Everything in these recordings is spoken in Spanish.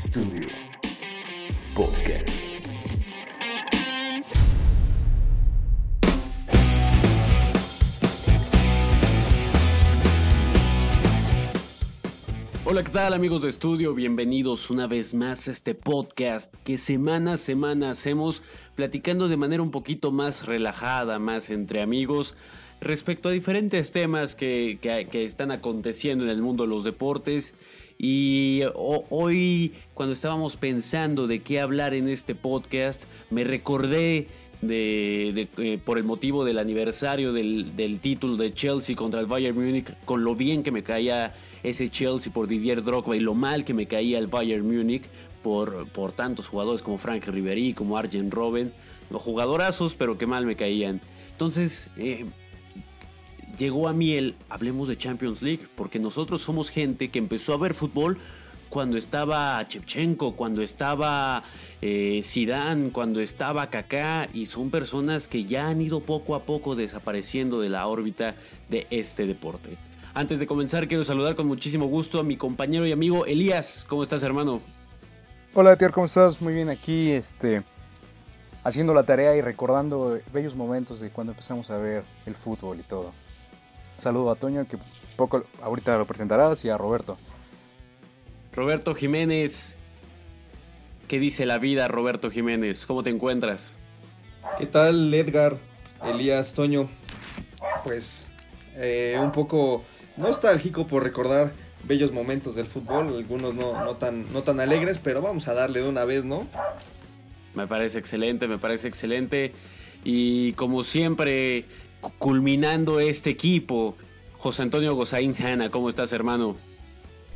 Estudio Podcast. Hola, ¿qué tal amigos de estudio? Bienvenidos una vez más a este podcast que semana a semana hacemos platicando de manera un poquito más relajada, más entre amigos, respecto a diferentes temas que, que- que están aconteciendo en el mundo de los deportes. Y ho- hoy, cuando estábamos pensando de qué hablar en este podcast, me recordé de, eh, por el motivo del aniversario del, del título de Chelsea contra el Bayern Múnich, con lo bien que me caía ese Chelsea por Didier Drogba y lo mal que me caía el Bayern Múnich por, por tantos jugadores como Frank Riveri, como Arjen Robben, jugadorazos, pero que mal me caían. Entonces, eh, llegó a mí el hablemos de Champions League, porque nosotros somos gente que empezó a ver fútbol cuando estaba Chepchenko, cuando estaba eh, Zidane, cuando estaba Kaká, y son personas que ya han ido poco a poco desapareciendo de la órbita de este deporte. Antes de comenzar, quiero saludar con muchísimo gusto a mi compañero y amigo Elías. ¿Cómo estás, hermano? Hola, Tier, ¿cómo estás? Muy bien aquí, este, haciendo la tarea y recordando bellos momentos de cuando empezamos a ver el fútbol y todo. Saludo a Toño, que poco ahorita lo presentarás, y a Roberto. Roberto Jiménez. ¿Qué dice la vida, Roberto Jiménez? ¿Cómo te encuentras? ¿Qué tal, Edgar, Elías, Toño? Pues eh, un poco nostálgico por recordar bellos momentos del fútbol, algunos no, no, tan, no tan alegres, pero vamos a darle de una vez, ¿no? Me parece excelente, me parece excelente. Y como siempre, culminando este equipo, José Antonio Gozaín Hanna, ¿cómo estás, hermano?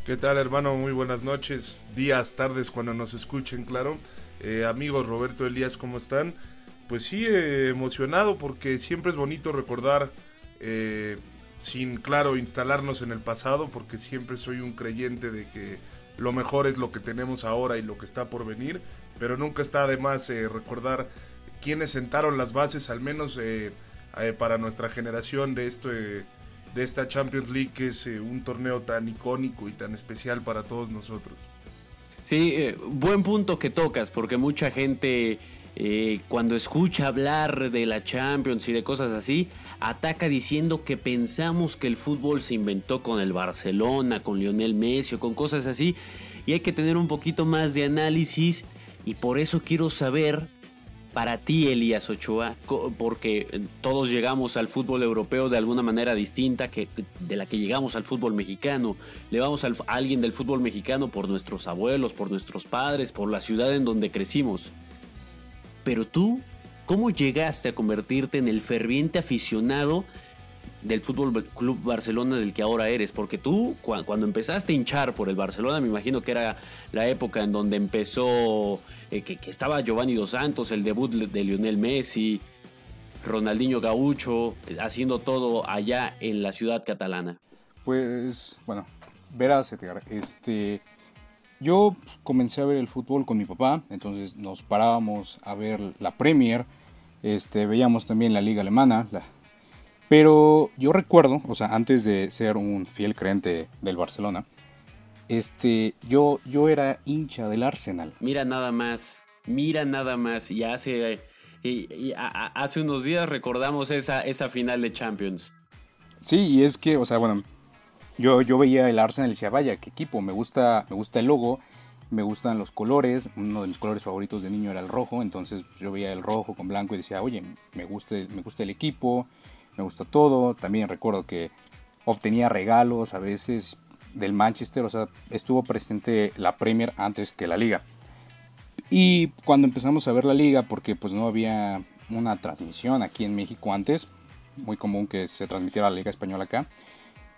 ¿Qué tal hermano? Muy buenas noches, días, tardes cuando nos escuchen, claro. Eh, amigos Roberto Elías, ¿cómo están? Pues sí, eh, emocionado porque siempre es bonito recordar, eh, sin, claro, instalarnos en el pasado, porque siempre soy un creyente de que lo mejor es lo que tenemos ahora y lo que está por venir, pero nunca está de más eh, recordar quiénes sentaron las bases, al menos eh, para nuestra generación de esto. eh, de esta Champions League que es eh, un torneo tan icónico y tan especial para todos nosotros. Sí, eh, buen punto que tocas, porque mucha gente cuando escucha hablar de la Champions y de cosas así, ataca diciendo que pensamos que el fútbol se inventó con el Barcelona, con Lionel Messi o con cosas así, y hay que tener un poquito más de análisis, y por eso quiero saber para ti, Elías Ochoa, porque todos llegamos al fútbol europeo de alguna manera distinta que de la que llegamos al fútbol mexicano. Le vamos a alguien del fútbol mexicano por nuestros abuelos, por nuestros padres, por la ciudad en donde crecimos. Pero tú, ¿cómo llegaste a convertirte en el ferviente aficionado del Fútbol Club Barcelona del que ahora eres? Porque tú, cua- cuando empezaste a hinchar por el Barcelona, me imagino que era la época en donde empezó, eh, que, estaba Giovanni Dos Santos, el debut de Lionel Messi, Ronaldinho Gaucho, haciendo todo allá en la ciudad catalana. Pues, bueno, verás, Edgar, este, yo comencé a ver el fútbol con mi papá, entonces nos parábamos a ver la Premier, este, veíamos también la Liga Alemana, la- pero yo recuerdo, o sea, antes de ser un fiel creyente del Barcelona, este, yo, yo era hincha del Arsenal. Mira nada más, mira nada más. Y hace, y- y a- a- hace unos días recordamos esa, esa final de Champions. Sí, y es que, o sea, bueno, yo, yo veía el Arsenal y decía, vaya, qué equipo, me gusta, me gusta el logo, me gustan los colores, uno de mis colores favoritos de niño era el rojo, entonces pues, yo veía el rojo con blanco y decía, oye, me gusta, me gusta el equipo, me gusta todo, también recuerdo que obtenía regalos a veces del Manchester, o sea, estuvo presente la Premier antes que la liga. Y cuando empezamos a ver la liga, porque pues no había una transmisión aquí en México antes, muy común que se transmitiera la liga española acá,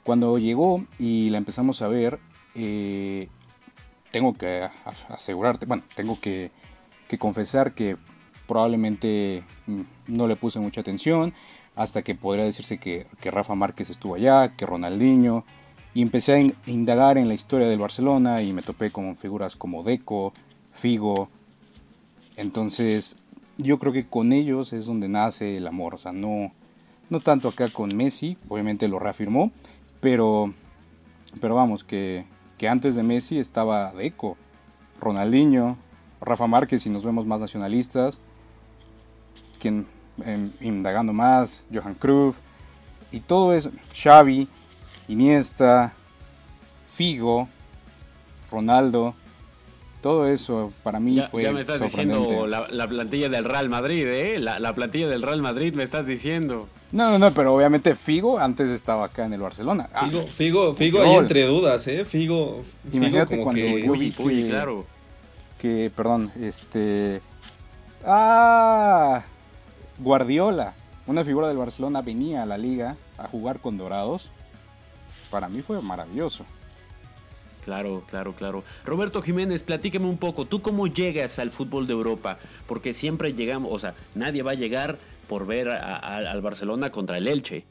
Cuando llegó y la empezamos a ver, eh, tengo que asegurarte, bueno, tengo que, confesar que probablemente mm, no le puse mucha atención hasta que podría decirse que, que, Rafa Márquez estuvo allá, que Ronaldinho, y empecé a indagar en la historia del Barcelona y me topé con figuras como Deco, Figo, entonces yo creo que con ellos es donde nace el amor, o sea, no, no tanto acá con Messi, obviamente lo reafirmó, pero, pero vamos, que, que antes de Messi estaba Deco, Ronaldinho, Rafa Márquez, si nos vemos más nacionalistas, quien em, indagando más, Johan Cruyff, y todo eso, Xavi, Iniesta, Figo, Ronaldo, todo eso para mí fue. Ya me estás diciendo la, plantilla del Real Madrid, ¿eh? La, plantilla del Real Madrid me estás diciendo. No, no, no, pero obviamente Figo antes estaba acá en el Barcelona. Ah, Figo, Figo, Figo ahí entre dudas, ¿eh? Figo. Imagínate cuando yo vi que, claro. que, perdón, este. Ah, Guardiola, una figura del Barcelona, venía a la liga a jugar con Dorados. Para mí fue maravilloso. Claro, claro, claro. Roberto Jiménez, platíqueme un poco, ¿tú cómo llegas al fútbol de Europa? Porque siempre llegamos, o sea, nadie va a llegar por ver al Barcelona contra el Elche.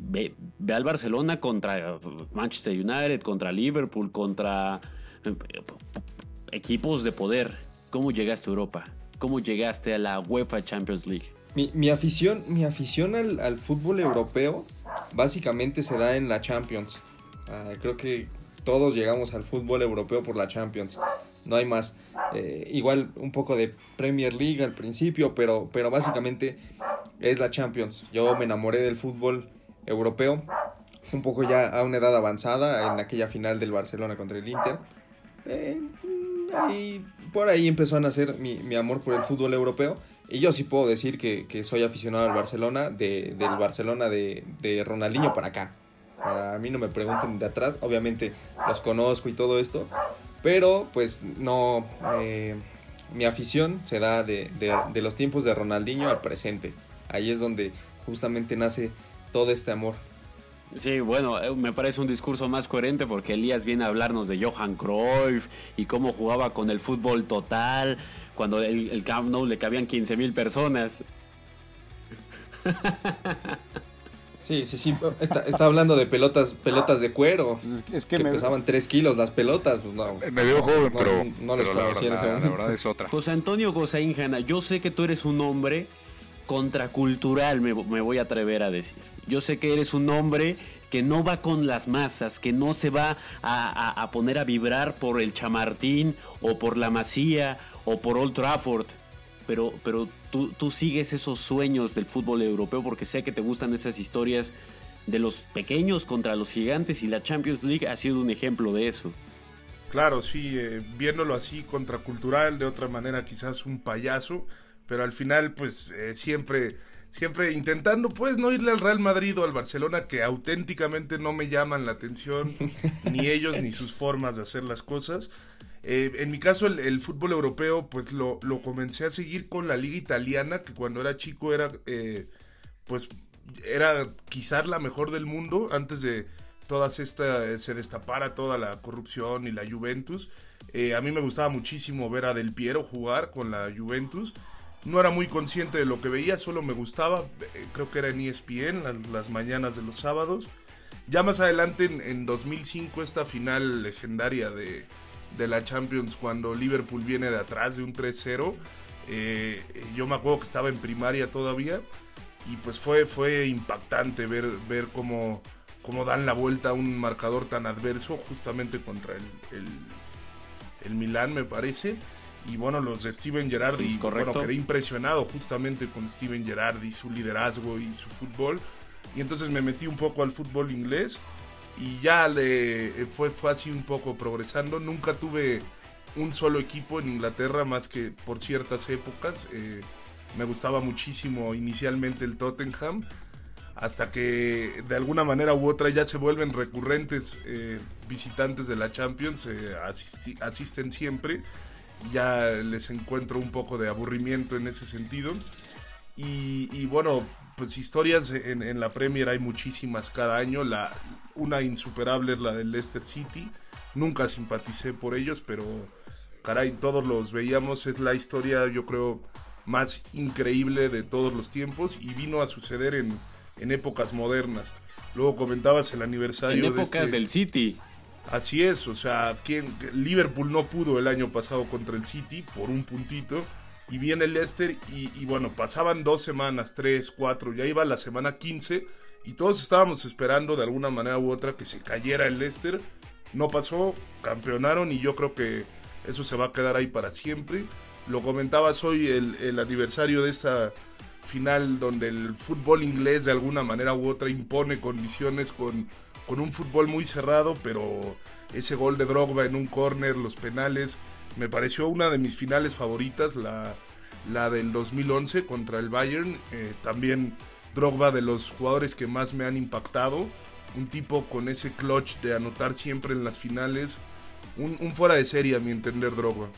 ve, al Barcelona contra Manchester United, contra Liverpool, contra eh, equipos de poder. ¿Cómo llegaste a Europa? ¿Cómo llegaste a la UEFA Champions League? Mi, afición, mi afición al, fútbol europeo básicamente se da en la Champions. Ah, creo que todos llegamos al fútbol europeo por la Champions. No hay más. Eh, igual un poco de Premier League al principio, pero, pero básicamente es la Champions. Yo me enamoré del fútbol europeo un poco ya a una edad avanzada en aquella final del Barcelona contra el Inter. Eh, y por ahí empezó a nacer mi, amor por el fútbol europeo. Y yo sí puedo decir que, soy aficionado al Barcelona, de, del Barcelona de, de Ronaldinho para acá. A mí no me pregunten de atrás, obviamente los conozco y todo esto, pero pues no, eh, mi afición se da de, los tiempos de Ronaldinho al presente. Ahí es donde justamente nace todo este amor. Sí, bueno, eh, me parece un discurso más coherente porque Elías viene a hablarnos de Johan Cruyff y cómo jugaba con el fútbol total, cuando el, el Camp Nou le cabían 15 mil personas. Sí, sí, sí. Está, hablando de pelotas pelotas de cuero. Pues es, que, me... pesaban 3 kilos las pelotas. Pues no, me veo joven, pero, no, les conocía la, verdad, la verdad es otra. José Antonio Gozaín yo sé que tú eres un hombre contracultural, me, me voy a atrever a decir. Yo sé que eres un hombre que no va con las masas, que no se va a, a, poner a vibrar por el Chamartín o por la Masía o por Old Trafford pero, pero tú, tú sigues esos sueños del fútbol europeo porque sé que te gustan esas historias de los pequeños contra los gigantes y la Champions League ha sido un ejemplo de eso. Claro, sí, eh, viéndolo así contracultural, de otra manera quizás un payaso, pero al final pues eh, siempre, siempre intentando pues no irle al Real Madrid o al Barcelona que auténticamente no me llaman la atención, ni ellos ni sus formas de hacer las cosas. Eh, en mi caso, el, fútbol europeo, pues lo, comencé a seguir con la liga italiana, que cuando era chico era, eh, pues, era quizás la mejor del mundo, antes de todas esta, se destapara toda la corrupción y la Juventus. Eh, a mí me gustaba muchísimo ver a Del Piero jugar con la Juventus. No era muy consciente de lo que veía, solo me gustaba. creo que era en ESPN, las, mañanas de los sábados. Ya más adelante, en 2005, esta final legendaria de, de la Champions cuando Liverpool viene de atrás de un 3-0. Eh, yo me acuerdo que estaba en primaria todavía y pues fue, fue impactante ver, ver cómo, cómo dan la vuelta a un marcador tan adverso justamente contra el, el, el Milán me parece. Y bueno, los de Steven Gerrard, y bueno, quedé impresionado justamente con Steven Gerrard y su liderazgo y su fútbol. Y entonces me metí un poco al fútbol inglés y ya le eh, fue, fue así un poco progresando. Nunca tuve un solo equipo en Inglaterra más que por ciertas épocas. Eh, me gustaba muchísimo inicialmente el Tottenham, hasta que de alguna manera u otra ya se vuelven recurrentes eh, visitantes de la Champions, asisten siempre. Ya les encuentro un poco de aburrimiento en ese sentido. Y, y bueno, pues historias en, en, la Premier hay muchísimas cada año. La, una insuperable es la del Leicester City. Nunca simpaticé por ellos, pero caray, todos los veíamos. Es la historia, yo creo, más increíble de todos los tiempos y vino a suceder en, en épocas modernas. Luego comentabas el aniversario. En épocas este del City. Así es, o sea, ¿quién, Liverpool no pudo el año pasado contra el City por un puntito. Y viene el Leicester y, y, bueno, pasaban dos semanas, tres, cuatro, ya iba la semana 15 y todos estábamos esperando de alguna manera u otra que se cayera el Leicester. No pasó, campeonaron y yo creo que eso se va a quedar ahí para siempre. Lo comentabas hoy, el, el aniversario de esta final donde el fútbol inglés de alguna manera u otra impone condiciones con, con un fútbol muy cerrado, pero ese gol de Drogba en un córner, los penales, me pareció una de mis finales favoritas, la, la del 2011 contra el Bayern, eh, también Drogba de los jugadores que más me han impactado, un tipo con ese clutch de anotar siempre en las finales, un, un fuera de serie a mi entender Drogba.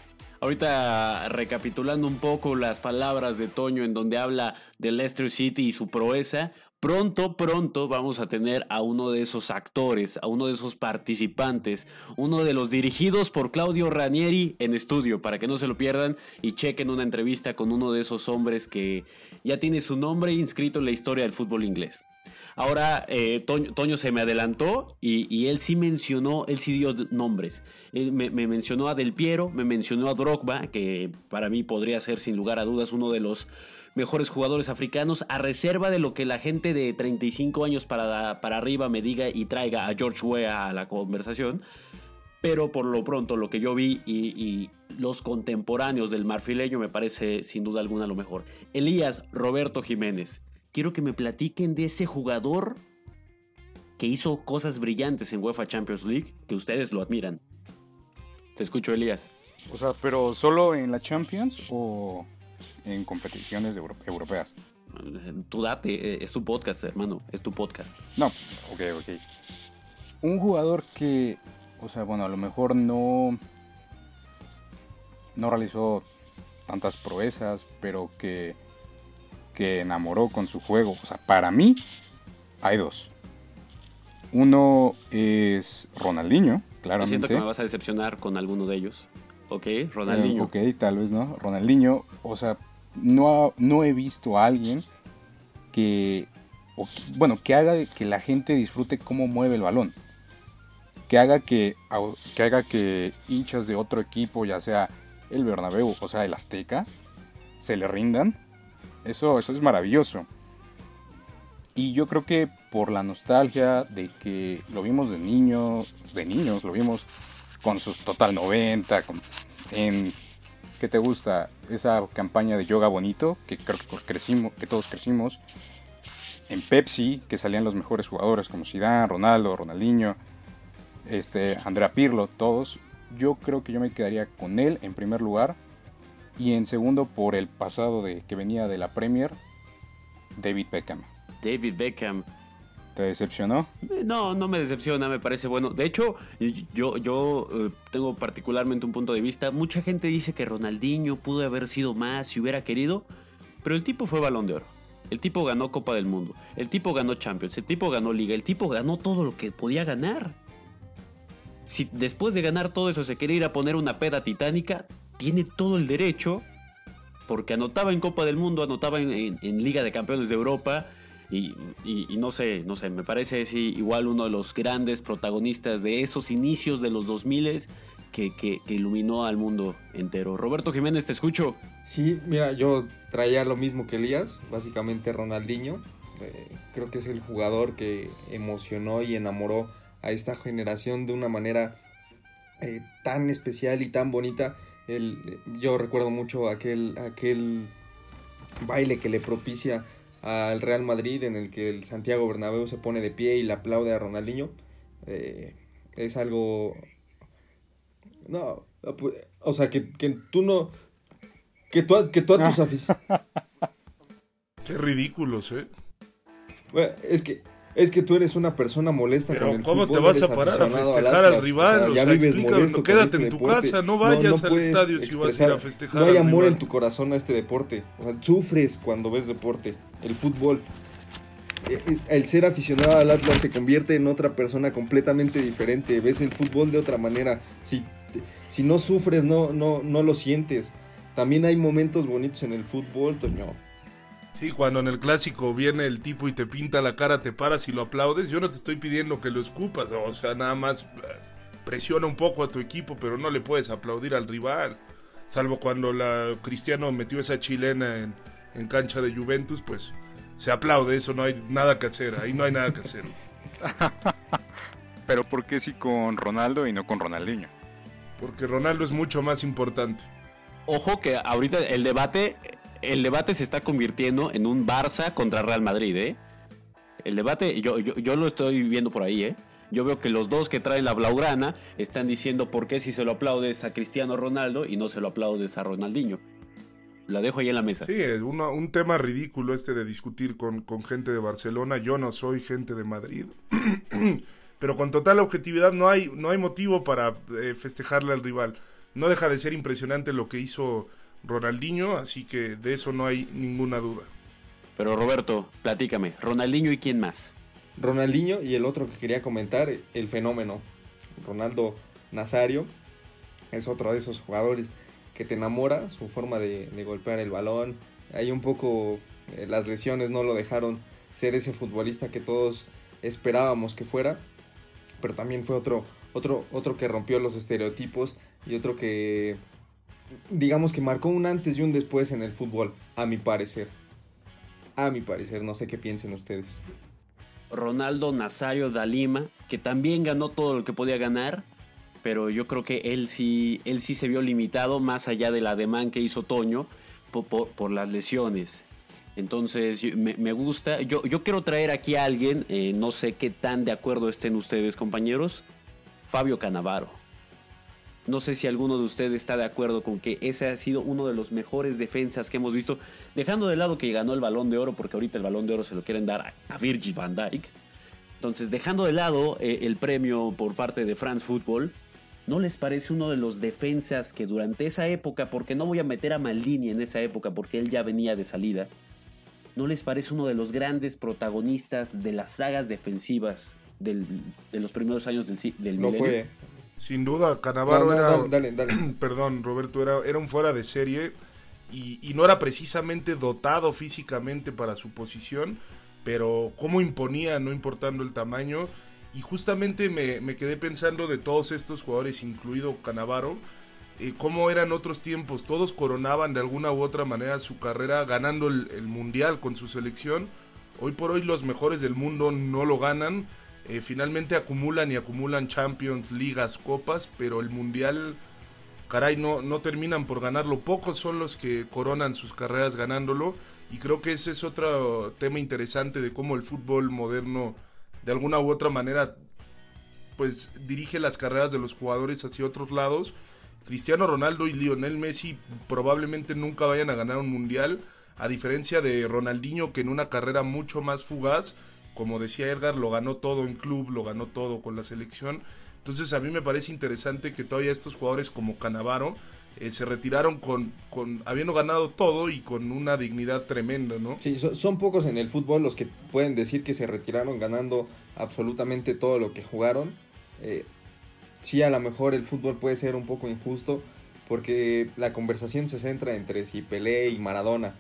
Ahorita recapitulando un poco las palabras de Toño en donde habla de Leicester City y su proeza, pronto, pronto vamos a tener a uno de esos actores, a uno de esos participantes, uno de los dirigidos por Claudio Ranieri en estudio, para que no se lo pierdan y chequen una entrevista con uno de esos hombres que ya tiene su nombre inscrito en la historia del fútbol inglés. Ahora eh, Toño, se me adelantó y, él sí mencionó, él sí dio nombres. Me, me, mencionó a Del Piero, me mencionó a Drogba, que para mí podría ser sin lugar a dudas uno de los mejores jugadores africanos, a reserva de lo que la gente de 35 años para, para arriba me diga y traiga a George Weah a la conversación. Pero por lo pronto lo que yo vi y los contemporáneos del marfileño me parece sin duda alguna lo mejor. Elías Roberto Jiménez quiero que me platiquen de ese jugador que hizo cosas brillantes en UEFA Champions League, que ustedes lo admiran. Te escucho, Elías. O sea, pero solo en la Champions o en competiciones euro europeas. Tú date, es tu podcast, hermano, es tu podcast. No, ok, ok. Un jugador que, o sea, bueno, a lo mejor no, no realizó tantas proezas, pero que que enamoró con su juego. O sea, para mí hay dos. Uno es Ronaldinho, claramente. Siento que me vas a decepcionar con alguno de ellos. Ok, Ronaldinho. Ok, tal vez no. Ronaldinho, o sea, no, no he visto a alguien que, o, bueno, que haga que la gente disfrute cómo mueve el balón. Que haga que, que haga que hinchas de otro equipo, ya sea el Bernabéu, o sea, el Azteca, se le rindan eso, eso es maravilloso. Y yo creo que por la nostalgia de que lo vimos de niño, de niños, lo vimos con sus total 90, con, en ¿qué te gusta? Esa campaña de yoga bonito que creo que crecimos, que todos crecimos. En Pepsi, que salían los mejores jugadores como Zidane, Ronaldo, Ronaldinho, este, Andrea Pirlo, todos. Yo creo que yo me quedaría con él en primer lugar y en segundo, por el pasado de que venía de la Premier, David Beckham. David Beckham. ¿Te decepcionó? No, no me decepciona, me parece bueno. De hecho, yo, yo eh, tengo particularmente un punto de vista. Mucha gente dice que Ronaldinho pudo haber sido más si hubiera querido, pero el tipo fue balón de oro. El tipo ganó Copa del Mundo, el tipo ganó Champions, el tipo ganó Liga, el tipo ganó todo lo que podía ganar. Si después de ganar todo eso se quiere ir a poner una peda titánica, tiene todo el derecho, porque anotaba en Copa del Mundo, anotaba en, Liga de Campeones de Europa, y, no sé, no sé, me parece igual uno de los grandes protagonistas de esos inicios de los 2000 que, que, que iluminó al mundo entero. Roberto Jiménez, te escucho. Sí, mira, yo traía lo mismo que Elías, básicamente Ronaldinho. Eh, creo que es el jugador que emocionó y enamoró a esta generación de una manera eh, tan especial y tan bonita el, yo recuerdo mucho aquel, aquel baile que le propicia al Real Madrid en el que el Santiago Bernabéu se pone de pie y le aplaude a Ronaldinho. Eh, es algo... No, o sea, que, que tú no... Que tú, que tú a tus aficionados... Qué ridículos, ¿eh? Bueno, es que es que tú eres una persona molesta Pero con el ¿cómo fútbol, te vas a parar a festejar al al rival? O ya vives molesto quédate este en tu deporte. casa, no vayas al estadio si vas a ir a festejar No hay al amor rival. en tu corazón a este deporte. O sea, sufres cuando ves deporte. El fútbol. eh, el ser aficionado al Atlas se convierte en otra persona completamente diferente. Ves el fútbol de otra manera. Si, si no sufres, no, no, no lo sientes. También hay momentos bonitos en el fútbol, Toño. Sí, cuando en el clásico viene el tipo y te pinta la cara, te paras y lo aplaudes. Yo no te estoy pidiendo que lo escupas, o sea, nada más eh, presiona un poco a tu equipo, pero no le puedes aplaudir al rival. Salvo cuando la Cristiano metió esa chilena en, en cancha de Juventus, pues se aplaude, eso no hay nada que hacer, ahí no hay nada que hacer. Pero ¿por qué sí con Ronaldo y no con Ronaldinho? Porque Ronaldo es mucho más importante. Ojo que ahorita el debate, el debate se está convirtiendo en un Barça contra Real Madrid, ¿eh? El debate, yo, yo, yo lo estoy viendo por ahí, ¿eh? Yo veo que los dos que traen la blaugrana están diciendo por qué si se lo aplaudes a Cristiano Ronaldo y no se lo aplaudes a Ronaldinho. La dejo ahí en la mesa. Sí, es un tema ridículo este de discutir con, con gente de Barcelona. Yo no soy gente de Madrid. Pero con total objetividad no hay, no hay motivo para eh, festejarle al rival. No deja de ser impresionante lo que hizo Ronaldinho, así que de eso no hay ninguna duda. Pero Roberto, platícame, Ronaldinho y quién más. Ronaldinho y el otro que quería comentar, el fenómeno. Ronaldo Nazario es otro de esos jugadores que te enamora, su forma de, de golpear el balón. Ahí un poco eh, las lesiones no lo dejaron ser ese futbolista que todos esperábamos que fuera, pero también fue otro, otro, otro que rompió los estereotipos y otro que, digamos que marcó un antes y un después en el fútbol, a mi parecer. A mi parecer, no sé qué piensen ustedes. Ronaldo Nazario da Lima, que también ganó todo lo que podía ganar, pero yo creo que él sí, él sí se vio limitado más allá del ademán que hizo Toño po- po- por, las lesiones. Entonces me gusta, yo, yo quiero traer aquí a alguien, eh, no sé qué tan de acuerdo estén ustedes compañeros, Fabio Canavaro. No sé si alguno de ustedes está de acuerdo con que ese ha sido uno de los mejores defensas que hemos visto, dejando de lado que ganó el balón de oro, porque ahorita el balón de oro se lo quieren dar a, Virgil van Dijk. Entonces, dejando de lado eh, el premio por parte de France Football, ¿no les parece uno de los defensas que durante esa época, porque no voy a meter a Maldini en esa época porque él ya venía de salida, ¿no les parece uno de los grandes protagonistas de las sagas defensivas del- de los primeros años del, del Lo milenio? fue. Sin duda, Canavaro No, no, era... dale, dale, dale. Perdón, Roberto, era, era un fuera de serie y, y no era precisamente dotado físicamente para su posición, pero cómo imponía, no importando el tamaño. Y justamente me, me quedé pensando de todos estos jugadores, incluido Canavaro, eh, cómo eran otros tiempos. Todos coronaban de alguna u otra manera su carrera ganando el, el mundial con su selección. Hoy por hoy los mejores del mundo no lo ganan. Eh, finalmente acumulan y acumulan Champions, ligas, copas, pero el mundial, caray, no, no terminan por ganarlo. Pocos son los que coronan sus carreras ganándolo. Y creo que ese es otro tema interesante de cómo el fútbol moderno, de alguna u otra manera, pues dirige las carreras de los jugadores hacia otros lados. Cristiano Ronaldo y Lionel Messi probablemente nunca vayan a ganar un mundial, a diferencia de Ronaldinho que en una carrera mucho más fugaz, como decía Edgar, lo ganó todo en club, lo ganó todo con la selección. Entonces a mí me parece interesante que todavía estos jugadores como Canavaro eh, se retiraron con, habiendo ganado todo y con una dignidad tremenda, ¿no? Sí, son, son pocos en el fútbol los que pueden decir que se retiraron ganando absolutamente todo lo que jugaron. Eh, sí, a lo mejor el fútbol puede ser un poco injusto porque la conversación se centra entre si Pelé y Maradona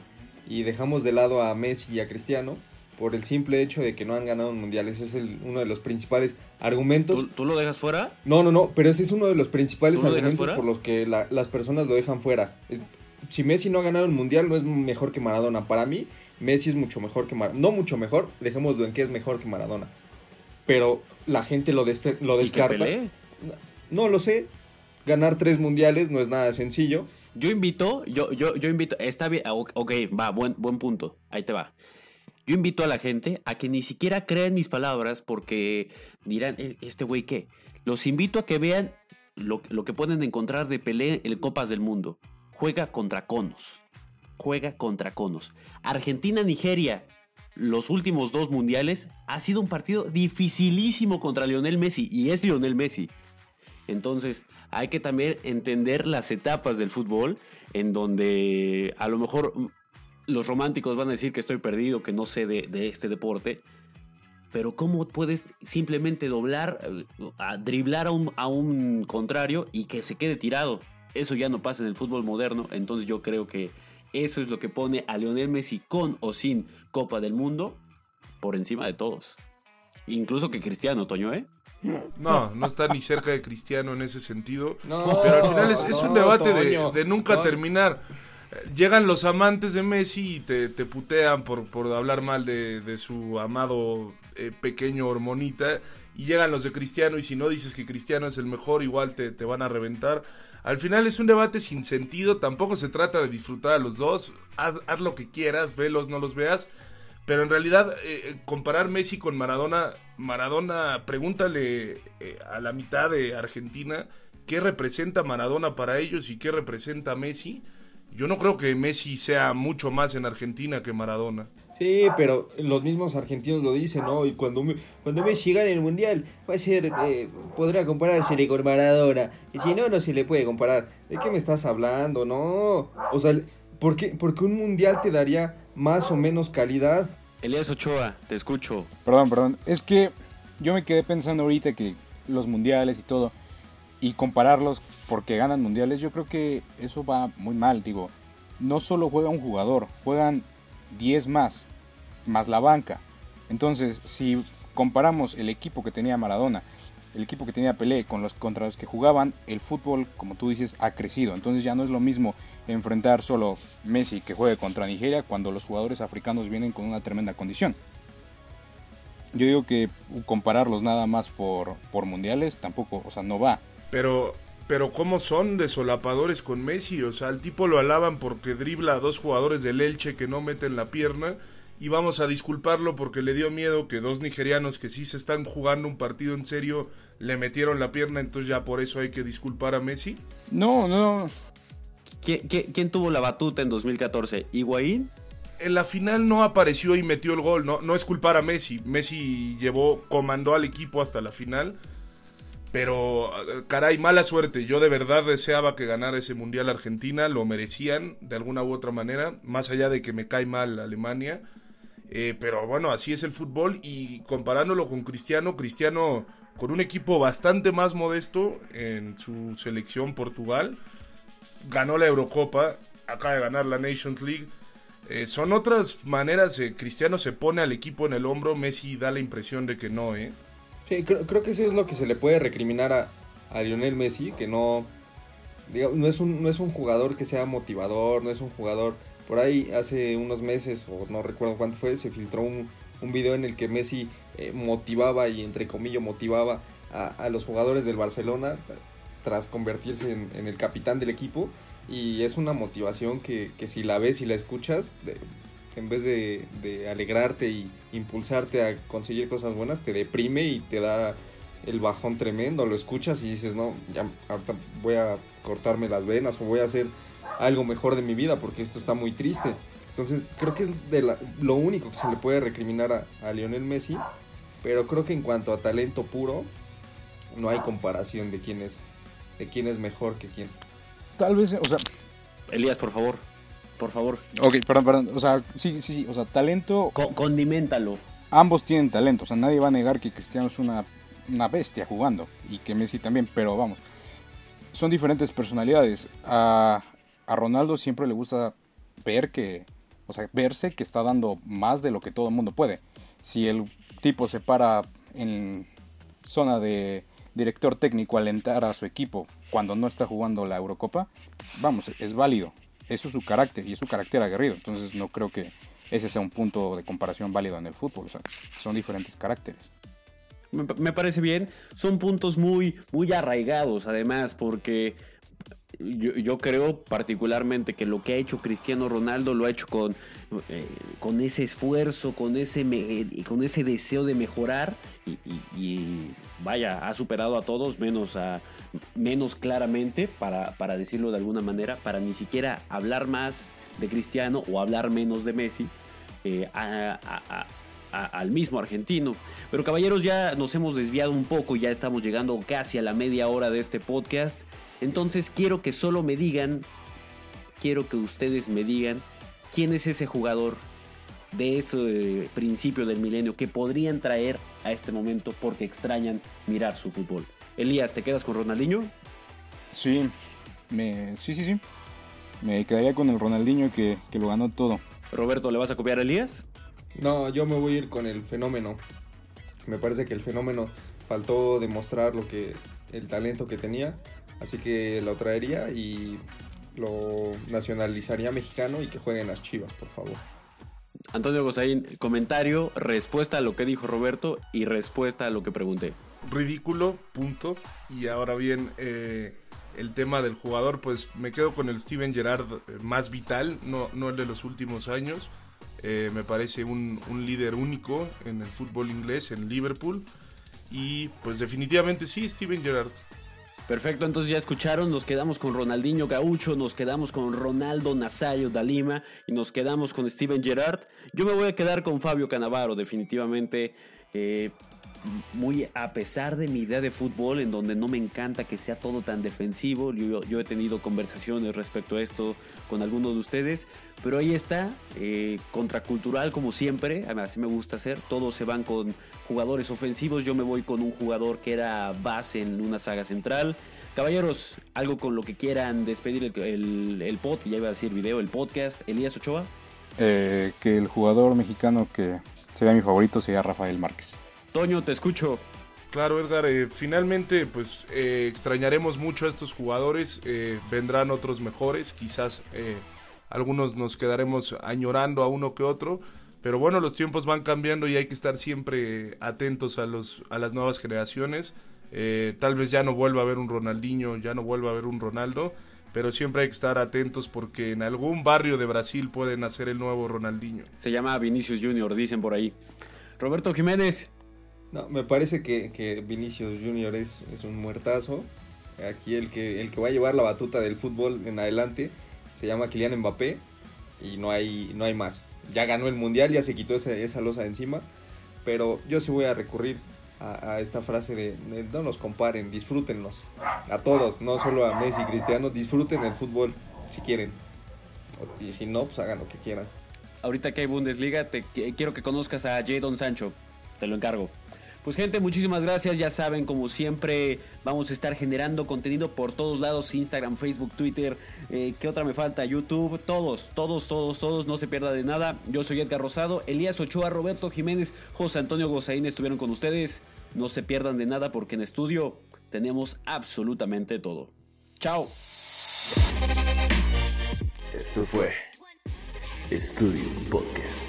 y dejamos de lado a Messi y a Cristiano por el simple hecho de que no han ganado un mundial. Ese es el- uno de los principales argumentos. ¿Tú, tú lo dejas fuera? No, no, no, pero ese es uno de los principales ¿Tú lo dejas argumentos por los que la- las personas lo dejan fuera. Es- si Messi no ha ganado un mundial, no es mejor que Maradona. Para mí, Messi es mucho mejor que Maradona. No mucho mejor, dejémoslo en que es mejor que Maradona. Pero la gente lo, lo ¿Y que descarta. No lo sé. Ganar tres mundiales no es nada sencillo. Yo invito, yo, yo, yo invito, está bien, ok, ok, va, buen, buen punto, ahí te va. Yo invito a la gente a que ni siquiera crean mis palabras porque dirán, "Eh, ¿este güey qué? Los invito a que vean lo, que pueden encontrar de Pelé en Copas del Mundo. Juega contra conos. Juega contra conos. Argentina-Nigeria, los últimos dos mundiales, ha sido un partido dificilísimo contra Lionel Messi y es Lionel Messi. Entonces, hay que también entender las etapas del fútbol en donde a lo mejor los románticos van a decir que estoy perdido, que no sé de, de este deporte, pero ¿cómo puedes simplemente doblar, eh, a driblar a un, a un contrario y que se quede tirado? Eso ya no pasa en el fútbol moderno, entonces yo creo que eso es lo que pone a Lionel Messi con o sin Copa del Mundo por encima de todos. Incluso que Cristiano, Toño, ¿eh? No, no está ni cerca de Cristiano en ese sentido. No, pero al final es, es un no, debate de, nunca No. terminar. Eh, Llegan los amantes de Messi y te, te putean por, por hablar mal de, de su amado eh, pequeño hormonita. Y llegan los de Cristiano y si no dices que Cristiano es el mejor, igual te, te van a reventar. Al final es un debate sin sentido, tampoco se trata de disfrutar a los dos. Haz, haz lo que quieras, velos, no los veas. Pero en realidad, eh, comparar Messi con Maradona, Maradona, pregúntale eh, a la mitad de Argentina qué representa Maradona para ellos y qué representa Messi. Yo no creo que Messi sea mucho más en Argentina que Maradona. Sí, pero los mismos argentinos lo dicen, ¿no? Y cuando, me- cuando Messi gane el Mundial, va a ser, eh, podrá comparársele con Maradona. Y si no, no se le puede comparar. ¿De qué me estás hablando? No. O sea, ¿por qué? Porque un Mundial te daría más o menos calidad. Elías Ochoa, te escucho. Perdón, perdón. Es que yo me quedé pensando ahorita que los mundiales y todo, y compararlos porque ganan mundiales, yo creo que eso va muy mal. Digo, no solo juega un jugador, juegan 10 más, más la banca. Entonces, si comparamos el equipo que tenía Maradona, el equipo que tenía Pelé con los contra los que jugaban, el fútbol, como tú dices, ha crecido. Entonces ya no es lo mismo enfrentar solo Messi que juegue contra Nigeria cuando los jugadores africanos vienen con una tremenda condición. Yo digo que compararlos nada más por, por mundiales tampoco, o sea, no va. Pero, pero ¿cómo son de solapadores con Messi? O sea, al tipo lo alaban porque dribla a dos jugadores del Elche que no meten la pierna. Y vamos a disculparlo porque le dio miedo que dos nigerianos que sí se están jugando un partido en serio le metieron la pierna, entonces ya por eso hay que disculpar a Messi. No, no, ¿Quién, quién- quién tuvo la batuta en 2014? ¿Higuaín? En la final no apareció y metió el gol, no, no es culpar a Messi. Messi llevó, comandó al equipo hasta la final. Pero, eh, caray, mala suerte. Yo de verdad deseaba que ganara ese Mundial Argentina. Lo merecían de alguna u otra manera. Más allá de que me cae mal Alemania. Eh, pero bueno, así es el fútbol. Y comparándolo con Cristiano, Cristiano con un equipo bastante más modesto en su selección Portugal. Ganó la Eurocopa. Acaba de ganar la Nations League. Eh, son otras maneras. eh, Cristiano se pone al equipo en el hombro. Messi da la impresión de que no, ¿eh? Sí, creo, creo que eso es lo que se le puede recriminar a, Lionel Messi, que no, diga- no, es un, no es un jugador que sea motivador, no es un jugador... Por ahí hace unos meses, o no recuerdo cuánto fue, se filtró un, un video en el que Messi eh, motivaba y entre comillas motivaba a, a los jugadores del Barcelona tras convertirse en, el capitán del equipo. Y es una motivación que, que si la ves y la escuchas, en vez de, de alegrarte y impulsarte a conseguir cosas buenas, te deprime y te da el bajón tremendo. Lo escuchas y dices, no, ya ahorita voy a cortarme las venas o voy a hacer algo mejor de mi vida porque esto está muy triste. Entonces creo que es de la- lo único que se le puede recriminar a, a Lionel Messi, pero creo que en cuanto a talento puro, no hay comparación de quién es, de quién es mejor que quién. tal vez, o sea, Elías, por favor. Por favor. ok, perdón, perdón, o sea, sí, sí, sí, o sea, talento, Co- condiméntalo. ambos tienen talento, o sea, nadie va a negar que Cristiano es una, una bestia jugando y que Messi también, pero vamos, son diferentes personalidades. A, a Ronaldo siempre le gusta ver que, o sea, verse que está dando más de lo que todo el mundo puede. Si el tipo se para en zona de director técnico a alentar a su equipo cuando no está jugando la Eurocopa, vamos, es válido. Eso es su carácter y es su carácter aguerrido. Entonces no creo que ese sea un punto de comparación válido en el fútbol. O sea, son diferentes caracteres. Me, me parece bien. Son puntos muy, muy arraigados, además, porque yo, yo creo particularmente que lo que ha hecho Cristiano Ronaldo lo ha hecho con, eh, con ese esfuerzo, con ese, me- con ese deseo de mejorar y, vaya, ha superado a todos menos a menos claramente, para, para decirlo de alguna manera, para ni siquiera hablar más de Cristiano o hablar menos de Messi. eh, al mismo argentino. Pero caballeros, ya nos hemos desviado un poco, ya estamos llegando casi a la media hora de este podcast. Entonces quiero que solo me digan, quiero que ustedes me digan quién es ese jugador de ese principio del milenio que podrían traer a este momento porque extrañan mirar su fútbol. Elías, ¿te quedas con Ronaldinho? Sí, me, sí, sí, sí. Me quedaría con el Ronaldinho que, que lo ganó todo. Roberto, ¿le vas a copiar a Elías? No, yo me voy a ir con el fenómeno. Me parece que el fenómeno faltó demostrar lo que el talento que tenía, así que lo traería y lo nacionalizaría mexicano y que jueguen las Chivas, por favor. Antonio Gozaín, comentario, respuesta a lo que dijo Roberto y respuesta a lo que pregunté. Ridículo, punto. Y ahora bien, eh, el tema del jugador, pues me quedo con el Steven Gerrard eh, más vital, no, no el de los últimos años. Eh, me parece un, un, líder único en el fútbol inglés, en Liverpool. Y pues definitivamente sí, Steven Gerrard. Perfecto, entonces ya escucharon, nos quedamos con Ronaldinho Gaucho, nos quedamos con Ronaldo Nazario da Lima y nos quedamos con Steven Gerrard. Yo me voy a quedar con Fabio Canavaro, definitivamente. Eh, muy a pesar de mi idea de fútbol, en donde no me encanta que sea todo tan defensivo, yo, he tenido conversaciones respecto a esto con algunos de ustedes, pero ahí está, eh, contracultural como siempre, así me gusta hacer, todos se van con jugadores ofensivos, yo me voy con un jugador que era base en una saga central. Caballeros, algo con lo que quieran despedir el, el, el pod, ya iba a decir video, el podcast, Elías Ochoa. Eh, que el jugador mexicano que sería mi favorito sería Rafael Márquez. Toño, te escucho. Claro, Edgar, eh, finalmente pues eh, extrañaremos mucho a estos jugadores, eh, vendrán otros mejores, quizás algunos nos quedaremos añorando a uno que otro, pero bueno, los tiempos van cambiando y hay que estar siempre atentos a, los, a las nuevas generaciones. Tal vez ya no vuelva a haber un Ronaldinho, ya no vuelva a haber un Ronaldo, pero siempre hay que estar atentos porque en algún barrio de Brasil pueden hacer el nuevo Ronaldinho. Se llama Vinicius Junior, dicen por ahí. Roberto Jiménez. No, me parece que, que Vinicius Junior es, es, un muertazo. Aquí el que, el que va a llevar la batuta del fútbol en adelante se llama Kylian Mbappé y no hay, no hay más. Ya ganó el mundial, ya se quitó esa, esa losa de encima, pero yo sí voy a recurrir a, esta frase de, de, no nos comparen, disfrútenlos. A todos, no solo a Messi y Cristiano, disfruten el fútbol si quieren. Y si no, pues hagan lo que quieran. Ahorita que hay Bundesliga, te quiero que conozcas a Jadon Sancho. Te lo encargo. Pues gente, muchísimas gracias. Ya saben, como siempre, vamos a estar generando contenido por todos lados. Instagram, Facebook, Twitter. Eh, ¿Qué otra me falta? YouTube. Todos, todos, todos, todos. No se pierda de nada. Yo soy Edgar Rosado. Elías Ochoa, Roberto Jiménez, José Antonio Gozaín estuvieron con ustedes. No se pierdan de nada porque en estudio tenemos absolutamente todo. Chao. Esto fue Estudio Podcast.